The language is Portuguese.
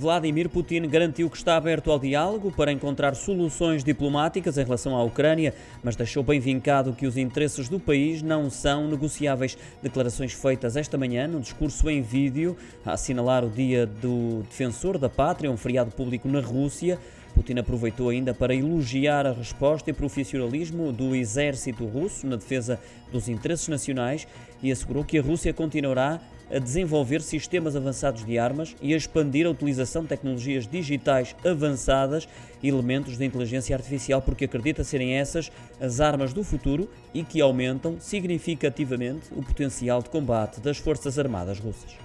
Vladimir Putin garantiu que está aberto ao diálogo para encontrar soluções diplomáticas em relação à Ucrânia, mas deixou bem vincado que os interesses do país não são negociáveis. Declarações feitas esta manhã num discurso em vídeo a assinalar o Dia do Defensor da Pátria, um feriado público na Rússia. Putin aproveitou ainda para elogiar a resposta e profissionalismo do exército russo na defesa dos interesses nacionais e assegurou que a Rússia continuará a desenvolver sistemas avançados de armas e a expandir a utilização de tecnologias digitais avançadas e elementos de inteligência artificial, porque acredita serem essas as armas do futuro e que aumentam significativamente o potencial de combate das Forças Armadas Russas.